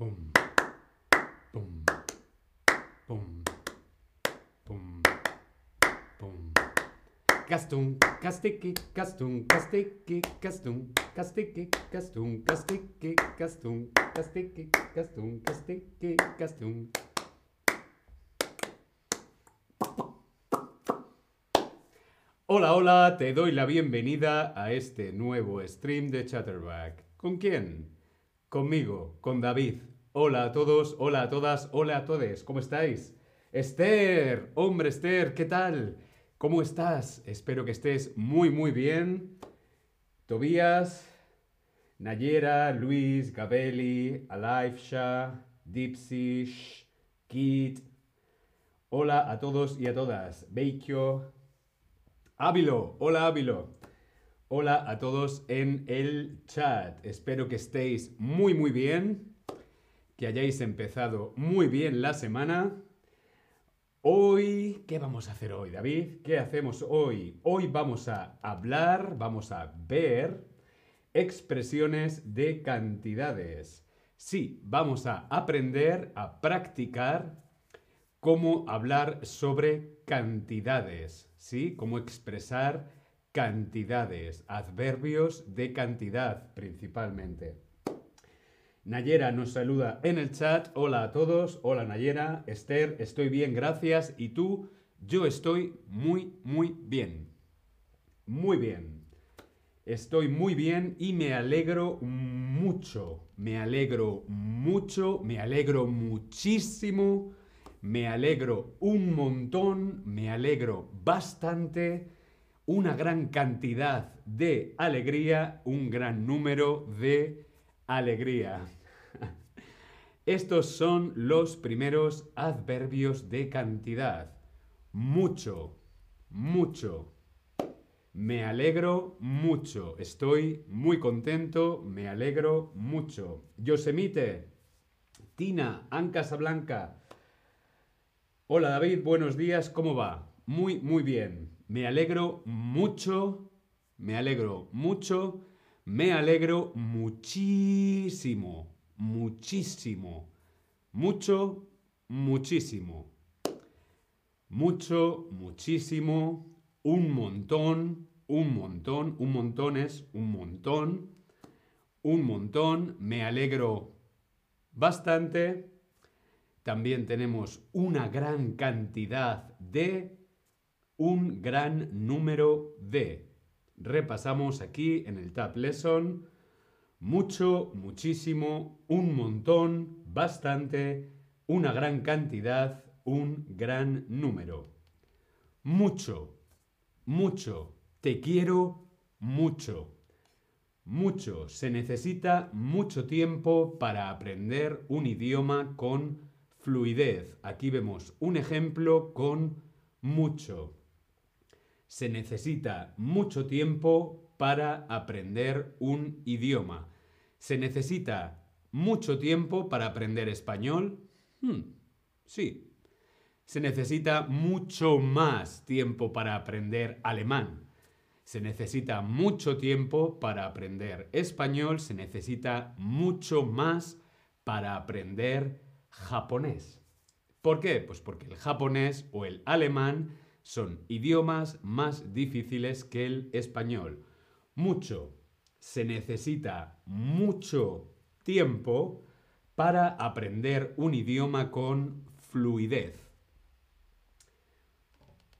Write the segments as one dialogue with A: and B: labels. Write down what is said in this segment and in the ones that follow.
A: Pum. Pum. Pum. Pum. Pum. Gastung, Gastiki, Gastung, Gastiki, Gastung, Gastiki, Gastung, Gastiki, Gastung, Gastiki, Gastung, Gastiki, Gastung. Hola, hola, te doy la bienvenida a este nuevo stream de Chatterback. ¿Con quién? Conmigo, con David. Hola a todos, hola a todas, hola a todos. ¿Cómo estáis? Esther, hombre Esther, ¿qué tal? ¿Cómo estás? Espero que estés muy, muy bien. Tobías, Nayera, Luis, Gabeli, Alaifsha, Dipsy, Kit. Hola a todos y a todas. Beikyo, Ávilo, hola Ávilo. Hola a todos en el chat. Espero que estéis muy muy bien, que hayáis empezado muy bien la semana. Hoy, ¿qué vamos a hacer hoy, David? ¿Qué hacemos hoy? Hoy vamos a hablar, vamos a ver expresiones de cantidades. Sí, vamos a aprender a practicar cómo hablar sobre cantidades, ¿sí? Cómo expresar cantidades, adverbios de cantidad principalmente. Nayera nos saluda en el chat. Hola a todos. Hola Nayera. Esther, estoy bien, gracias. ¿Y tú? Yo estoy muy, muy bien. Muy bien. Estoy muy bien y me alegro mucho. Me alegro mucho. Me alegro muchísimo. Me alegro un montón. Me alegro bastante una gran cantidad de alegría, un gran número de alegría. Estos son los primeros adverbios de cantidad. Mucho, mucho. Me alegro mucho. Estoy muy contento. Me alegro mucho. Yosemite. Tina, Ancasa Blanca. Hola David, buenos días. ¿Cómo va? Muy, muy bien. Me alegro mucho, me alegro mucho, me alegro muchísimo, muchísimo, mucho, muchísimo, mucho, muchísimo, un montón, un montón, un montón es un montón, un montón, me alegro bastante. También tenemos una gran cantidad de un gran número de. Repasamos aquí en el Tab Lesson. Mucho, muchísimo, un montón, bastante, una gran cantidad, un gran número. Mucho, mucho, te quiero mucho. Mucho, se necesita mucho tiempo para aprender un idioma con fluidez. Aquí vemos un ejemplo con mucho se necesita mucho tiempo para aprender un idioma. ¿Se necesita mucho tiempo para aprender español? Hmm, sí. Se necesita mucho más tiempo para aprender alemán. Se necesita mucho tiempo para aprender español. Se necesita mucho más para aprender japonés. ¿Por qué? Pues porque el japonés o el alemán son idiomas más difíciles que el español. Mucho. Se necesita mucho tiempo para aprender un idioma con fluidez.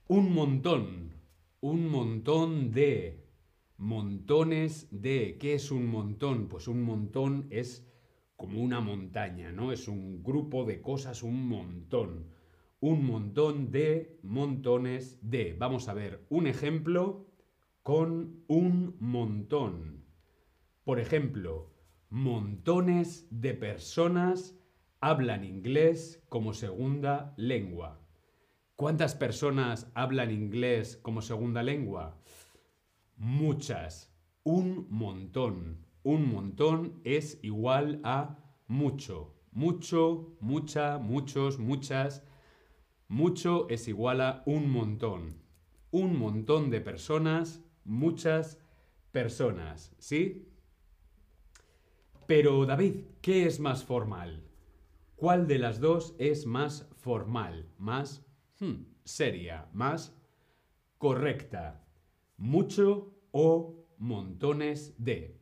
A: Un montón. Un montón de. Montones de. ¿Qué es un montón? Pues un montón es como una montaña, ¿no? Es un grupo de cosas, un montón un montón de montones de. Vamos a ver un ejemplo con un montón. Por ejemplo, montones de personas hablan inglés como segunda lengua. ¿Cuántas personas hablan inglés como segunda lengua? Muchas. Un montón. Un montón es igual a mucho. Mucho, mucha, muchos, muchas mucho es igual a un montón. Un montón de personas, muchas personas, ¿sí? Pero David, ¿qué es más formal? ¿Cuál de las dos es más formal, más hmm, seria, más correcta? ¿Mucho o montones de?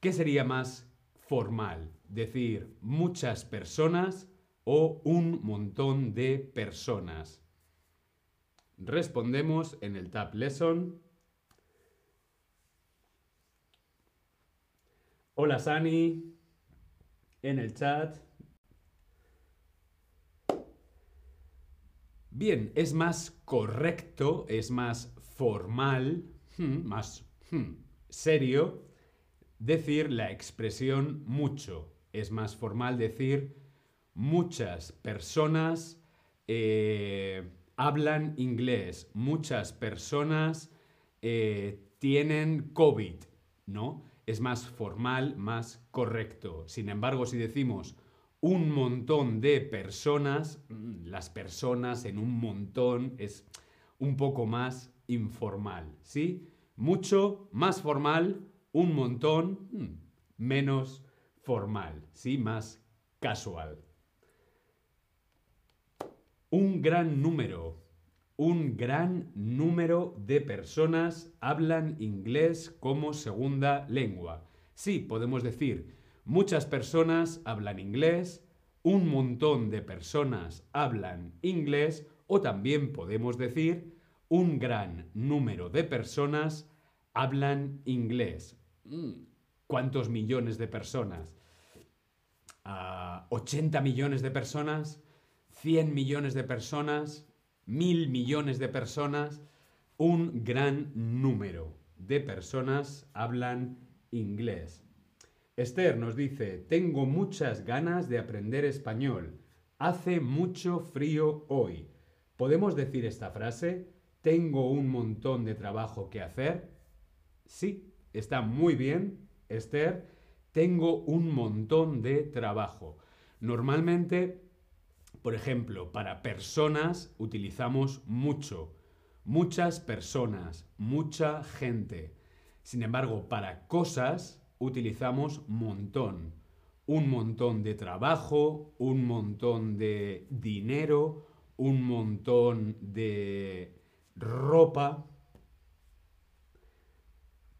A: ¿Qué sería más formal? Decir muchas personas o un montón de personas. Respondemos en el Tab Lesson. Hola Sani, en el chat. Bien, es más correcto, es más formal, hmm, más hmm, serio decir la expresión mucho. Es más formal decir muchas personas eh, hablan inglés, muchas personas eh, tienen COVID, ¿no? Es más formal, más correcto. Sin embargo, si decimos un montón de personas, mm, las personas en un montón es un poco más informal, ¿sí? Mucho más formal, un montón mm, menos formal, ¿sí? Más casual. Un gran número, un gran número de personas hablan inglés como segunda lengua. Sí, podemos decir, muchas personas hablan inglés, un montón de personas hablan inglés o también podemos decir, un gran número de personas hablan inglés. Mm, ¿Cuántos millones de personas? ¿80 ah, millones de personas? ¿100 millones de personas? ¿Mil millones de personas? Un gran número de personas hablan inglés. Esther nos dice, tengo muchas ganas de aprender español. Hace mucho frío hoy. ¿Podemos decir esta frase? ¿Tengo un montón de trabajo que hacer? Sí, Está muy bien, Esther. Tengo un montón de trabajo. Normalmente, por ejemplo, para personas utilizamos mucho. Muchas personas, mucha gente. Sin embargo, para cosas utilizamos montón. Un montón de trabajo, un montón de dinero, un montón de ropa.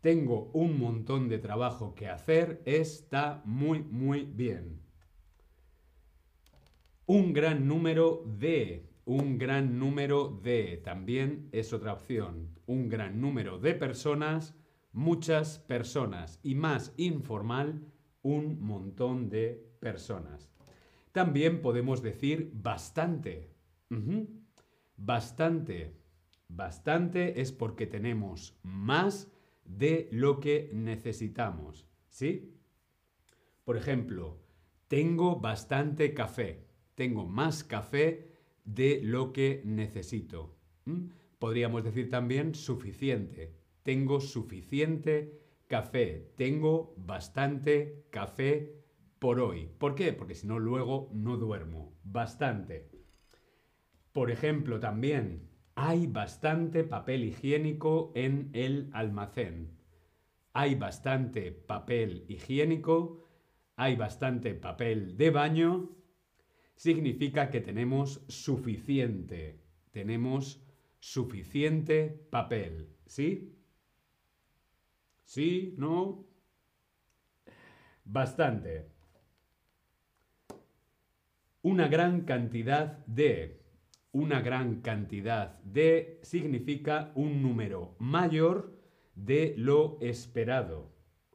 A: Tengo un montón de trabajo que hacer. Está muy, muy bien. Un gran número de. Un gran número de. También es otra opción. Un gran número de personas. Muchas personas. Y más informal, un montón de personas. También podemos decir bastante. Bastante. Bastante es porque tenemos más de lo que necesitamos. ¿Sí? Por ejemplo, tengo bastante café. Tengo más café de lo que necesito. Podríamos decir también suficiente. Tengo suficiente café. Tengo bastante café por hoy. ¿Por qué? Porque si no, luego no duermo. Bastante. Por ejemplo, también hay bastante papel higiénico en el almacén. Hay bastante papel higiénico, hay bastante papel de baño. Significa que tenemos suficiente. Tenemos suficiente papel. ¿Sí? ¿Sí? ¿No? Bastante. Una gran cantidad de una gran cantidad de significa un número mayor de lo esperado.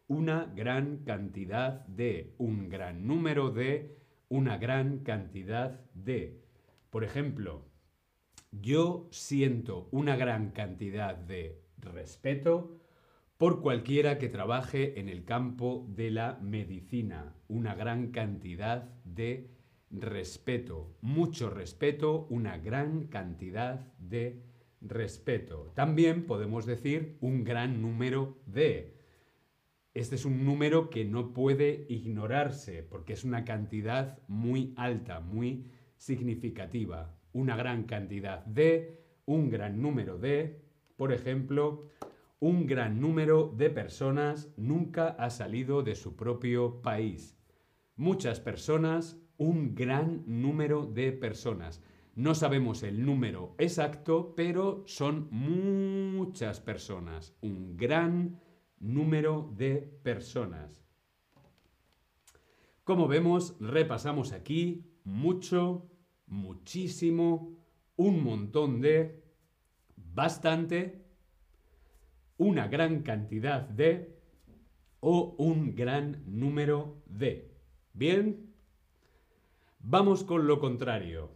A: Una gran cantidad de, un gran número de, una gran cantidad de. Por ejemplo, yo siento una gran cantidad de respeto por cualquiera que trabaje en el campo de la medicina. Una gran cantidad de respeto, mucho respeto, una gran cantidad de respeto. También podemos decir un gran número de. Este es un número que no puede ignorarse porque es una cantidad muy alta, muy significativa. Una gran cantidad de, un gran número de, por ejemplo, un gran número de personas nunca ha salido de su propio país. Muchas personas un gran número de personas. No sabemos el número exacto, pero son muchas personas. Un gran número de personas. Como vemos, repasamos aquí mucho, muchísimo, un montón de, bastante, una gran cantidad de o un gran número de. ¿Bien? Vamos con lo contrario.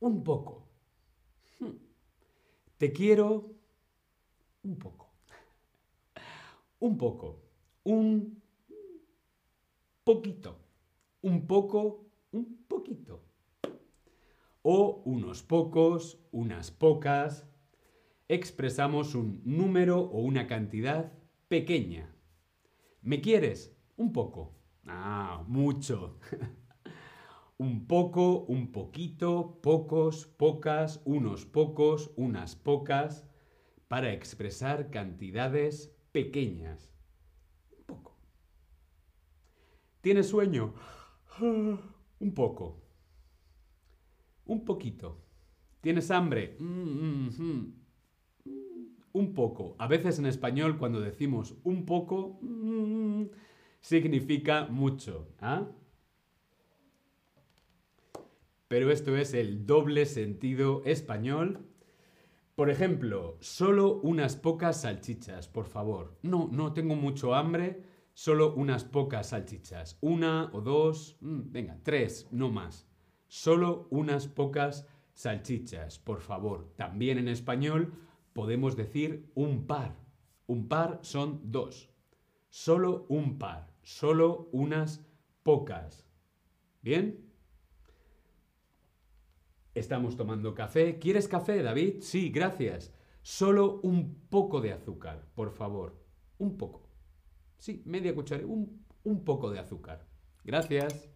A: Un poco. Hmm. Te quiero un poco. Un poco. Un poquito. Un poco, un poquito. O unos pocos, unas pocas. Expresamos un número o una cantidad pequeña. ¿Me quieres? Un poco. Ah, mucho. un poco, un poquito, pocos, pocas, unos pocos, unas pocas, para expresar cantidades pequeñas. Un poco. ¿Tienes sueño? Un poco. Un poquito. ¿Tienes hambre? Un poco. A veces en español cuando decimos un poco significa mucho. ¿ah? Pero esto es el doble sentido español. Por ejemplo, solo unas pocas salchichas, por favor. No, no tengo mucho hambre, solo unas pocas salchichas. Una o dos, mm, venga, tres, no más. Solo unas pocas salchichas, por favor. También en español podemos decir un par. Un par son dos. Solo un par solo unas pocas. ¿Bien? Estamos tomando café. ¿Quieres café, David? Sí, gracias. Solo un poco de azúcar, por favor. Un poco. Sí, media cucharada. Un, un poco de azúcar. Gracias.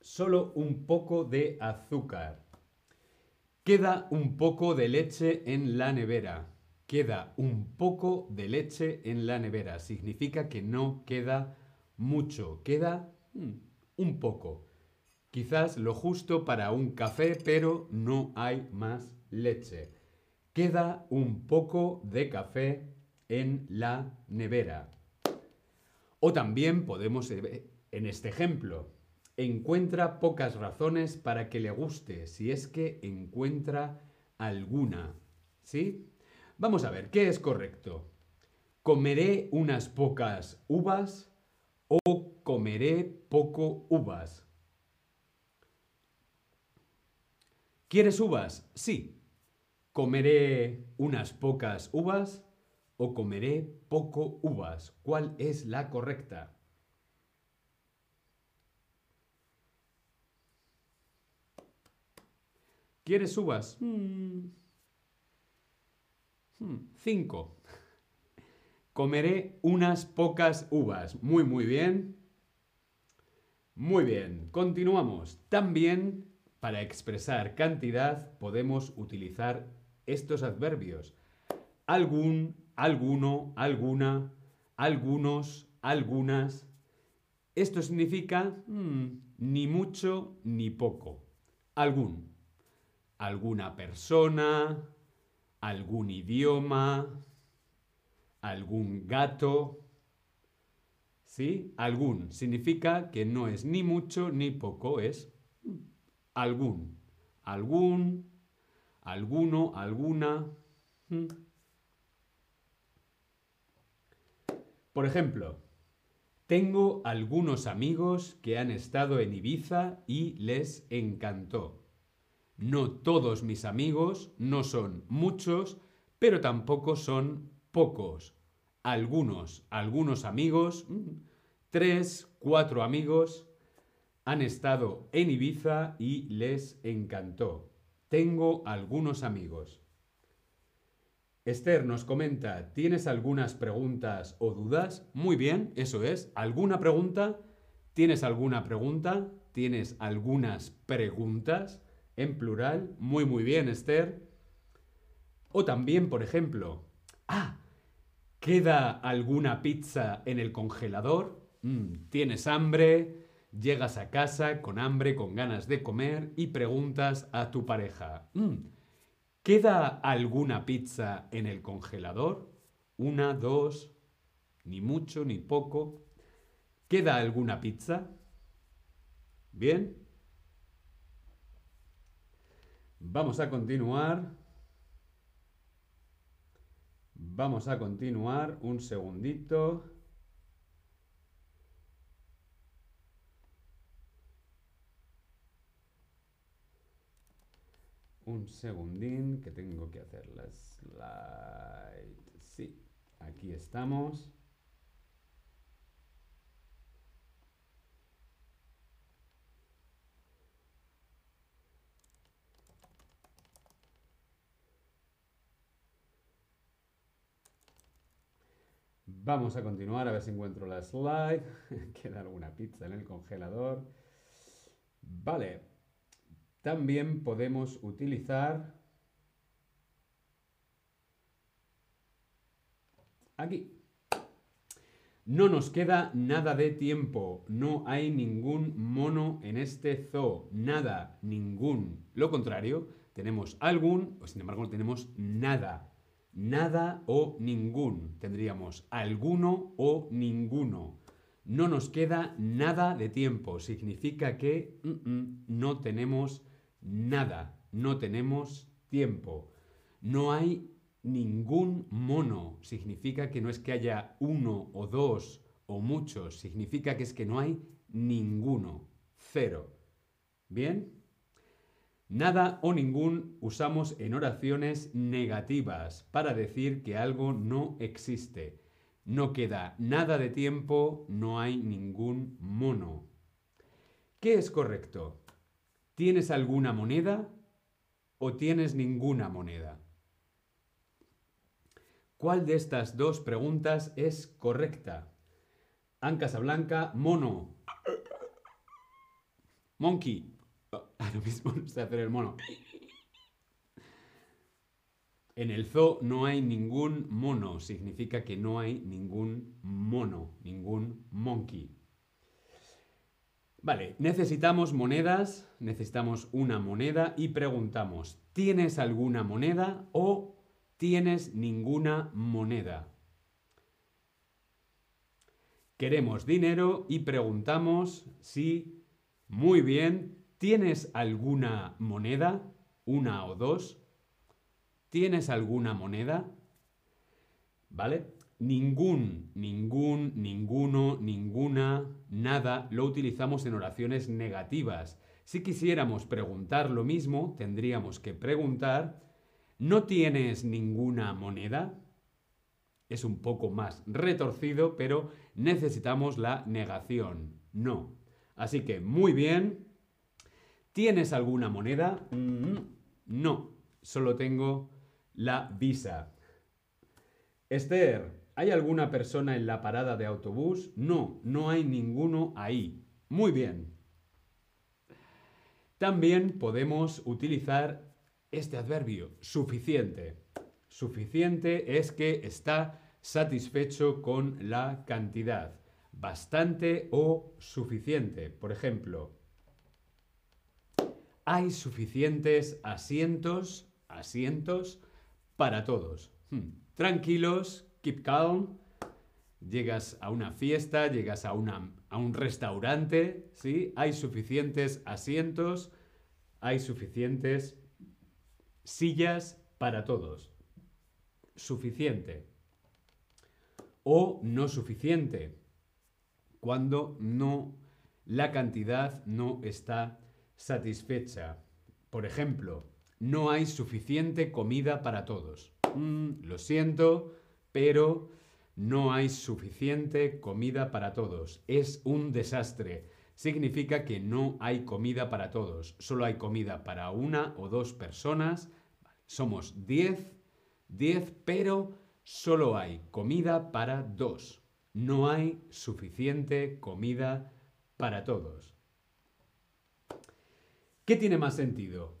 A: Solo un poco de azúcar. Queda un poco de leche en la nevera. Queda un poco de leche en la nevera. Significa que no queda mucho. Queda mm, un poco. Quizás lo justo para un café, pero no hay más leche. Queda un poco de café en la nevera. O también podemos, eh, en este ejemplo, encuentra pocas razones para que le guste, si es que encuentra alguna. ¿Sí? Vamos a ver, ¿qué es correcto? ¿Comeré unas pocas uvas o comeré poco uvas? ¿Quieres uvas? Sí. ¿Comeré unas pocas uvas o comeré poco uvas? ¿Cuál es la correcta? ¿Quieres uvas? Hmm. Hmm, cinco. Comeré unas pocas uvas. Muy, muy bien. Muy bien. Continuamos. También para expresar cantidad podemos utilizar estos adverbios. Algún, alguno, alguna, algunos, algunas. Esto significa hmm, ni mucho ni poco. Algún. Alguna persona, algún idioma, algún gato. ¿Sí? Algún significa que no es ni mucho ni poco, es algún. Algún, alguno, alguna. Por ejemplo, tengo algunos amigos que han estado en Ibiza y les encantó. No todos mis amigos, no son muchos, pero tampoco son pocos. Algunos, algunos amigos, mm, tres, cuatro amigos, han estado en Ibiza y les encantó. Tengo algunos amigos. Esther nos comenta, ¿tienes algunas preguntas o dudas? Muy bien, eso es. ¿Alguna pregunta? ¿Tienes alguna pregunta? ¿Tienes algunas preguntas? en plural. Muy, muy bien, Esther. O también, por ejemplo, ah, ¿Queda alguna pizza en el congelador? Mm, ¿Tienes hambre? Llegas a casa con hambre, con ganas de comer y preguntas a tu pareja. Mm, ¿Queda alguna pizza en el congelador? Una, dos, ni mucho ni poco. ¿Queda alguna pizza? Bien. Vamos a continuar. Vamos a continuar un segundito. Un segundín que tengo que hacer la slide. Sí, aquí estamos. Vamos a continuar a ver si encuentro la slide. Queda alguna pizza en el congelador. Vale. También podemos utilizar aquí. No nos queda nada de tiempo. No hay ningún mono en este zoo. Nada, ningún. Lo contrario, tenemos algún, o sin embargo no tenemos nada nada o ningún. Tendríamos alguno o ninguno. No nos queda nada de tiempo. Significa que mm, mm, no tenemos nada. No tenemos tiempo. No hay ningún mono. Significa que no es que haya uno o dos o muchos. Significa que es que no hay ninguno. Cero. ¿Bien? Nada o ningún usamos en oraciones negativas para decir que algo no existe. No queda nada de tiempo, no hay ningún mono. ¿Qué es correcto? ¿Tienes alguna moneda o tienes ninguna moneda? ¿Cuál de estas dos preguntas es correcta? An Blanca, mono. Monkey, lo mismo no sé hacer el mono. En el zoo no hay ningún mono, significa que no hay ningún mono, ningún monkey. Vale, necesitamos monedas, necesitamos una moneda y preguntamos, ¿tienes alguna moneda o tienes ninguna moneda? Queremos dinero y preguntamos si, muy bien, ¿Tienes alguna moneda? ¿Una o dos? ¿Tienes alguna moneda? ¿Vale? Ningún, ningún, ninguno, ninguna, nada lo utilizamos en oraciones negativas. Si quisiéramos preguntar lo mismo, tendríamos que preguntar, ¿no tienes ninguna moneda? Es un poco más retorcido, pero necesitamos la negación. No. Así que, muy bien, ¿Tienes alguna moneda? Mm, no, solo tengo la visa. Esther, ¿hay alguna persona en la parada de autobús? No, no hay ninguno ahí. Muy bien. También podemos utilizar este adverbio, suficiente. Suficiente es que está satisfecho con la cantidad. Bastante o suficiente. Por ejemplo, hay suficientes asientos, asientos para todos. Hmm. Tranquilos, keep calm. Llegas a una fiesta, llegas a, un restaurante, ¿sí? Hay suficientes asientos, hay suficientes sillas para todos. Suficiente. O no suficiente. Cuando no, la cantidad no está satisfecha. Por ejemplo, no hay suficiente comida para todos. Mm, lo siento, pero no hay suficiente comida para todos. Es un desastre. Significa que no hay comida para todos. Solo hay comida para una o dos personas. Somos 10, 10, pero solo hay comida para dos. No hay suficiente comida para todos. ¿Qué tiene más sentido?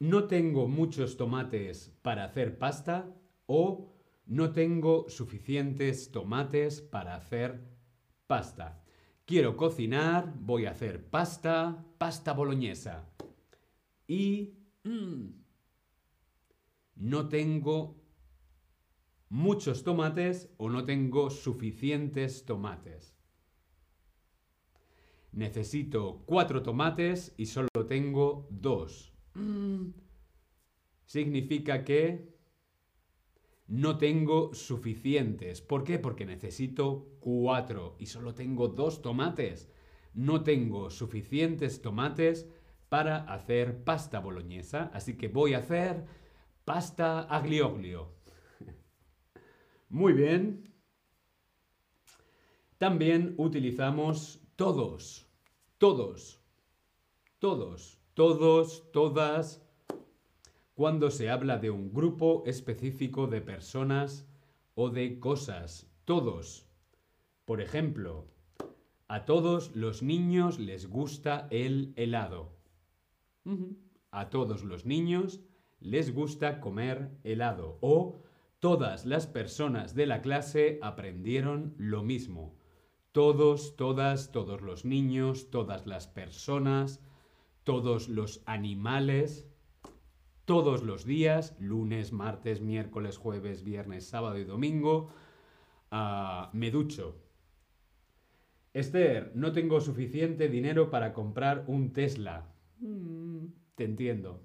A: ¿No tengo muchos tomates para hacer pasta? ¿O No tengo suficientes tomates para hacer pasta. Quiero cocinar, voy a hacer pasta, pasta boloñesa. Y mm, no tengo muchos tomates o no tengo suficientes tomates. Necesito cuatro tomates y solo tengo dos. Mm, significa que no tengo suficientes. ¿Por qué? Porque necesito cuatro y solo tengo dos tomates. No tengo suficientes tomates para hacer pasta boloñesa, así que voy a hacer pasta aglioglio. Muy bien. También utilizamos todos, todos, todos, todos, todas, cuando se habla de un grupo específico de personas o de cosas. Todos. Por ejemplo, a todos los niños les gusta el helado. A todos los niños les gusta comer helado. O todas las personas de la clase aprendieron lo mismo. Todos, todas, todos los niños, todas las personas, todos los animales, todos los días, lunes, martes, miércoles, jueves, viernes, sábado y domingo, ah, me ducho. Esther, no tengo suficiente dinero para comprar un Tesla. Mm, te entiendo.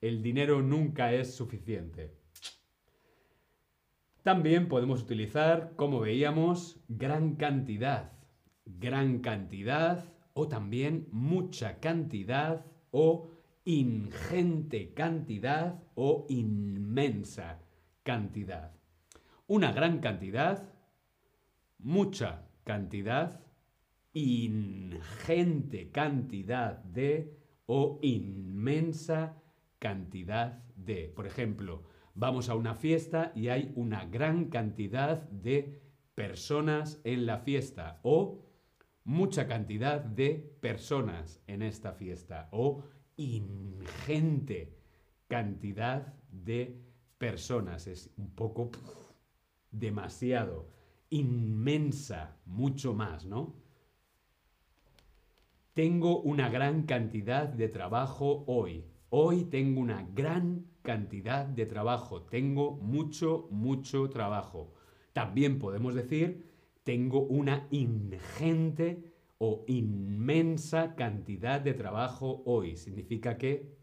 A: El dinero nunca es suficiente. También podemos utilizar, como veíamos, gran cantidad. Gran cantidad o también mucha cantidad o ingente cantidad o inmensa cantidad. Una gran cantidad, mucha cantidad, ingente cantidad de o inmensa cantidad de. Por ejemplo, vamos a una fiesta y hay una gran cantidad de personas en la fiesta o mucha cantidad de personas en esta fiesta o ingente cantidad de personas. Es un poco demasiado, inmensa, mucho más, ¿no? Tengo una gran cantidad de trabajo hoy. Hoy tengo una gran cantidad de trabajo. Tengo mucho, mucho trabajo. También podemos decir, tengo una ingente o inmensa cantidad de trabajo hoy. Significa que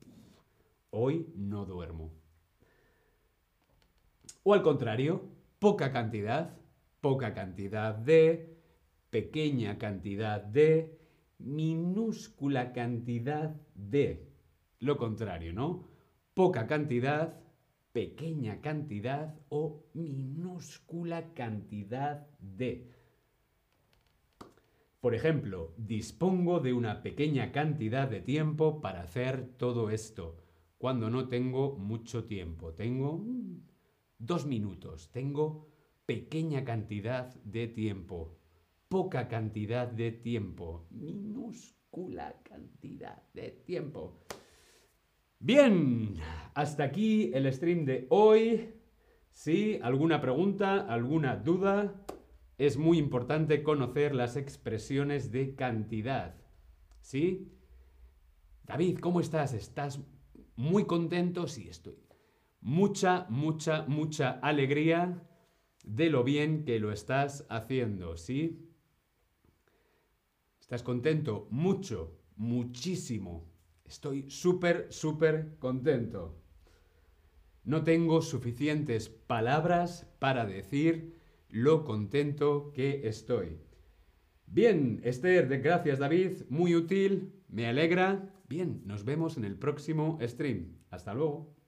A: hoy no duermo. O al contrario, poca cantidad, poca cantidad de, pequeña cantidad de, minúscula cantidad de. Lo contrario, ¿no? Poca cantidad, pequeña cantidad o minúscula cantidad de. Por ejemplo, dispongo de una pequeña cantidad de tiempo para hacer todo esto. Cuando no tengo mucho tiempo, tengo mm, dos minutos, tengo pequeña cantidad de tiempo, poca cantidad de tiempo, minúscula cantidad de tiempo. Bien, hasta aquí el stream de hoy. ¿Sí? ¿Alguna pregunta? ¿Alguna duda? Es muy importante conocer las expresiones de cantidad. ¿Sí? David, ¿cómo estás? ¿Estás muy contento? Sí, estoy. Mucha, mucha, mucha alegría de lo bien que lo estás haciendo, ¿sí? ¿Estás contento? Mucho, muchísimo. Estoy súper, súper contento. No tengo suficientes palabras para decir lo contento que estoy. Bien, Esther, gracias David, muy útil, me alegra. Bien, nos vemos en el próximo stream. Hasta luego.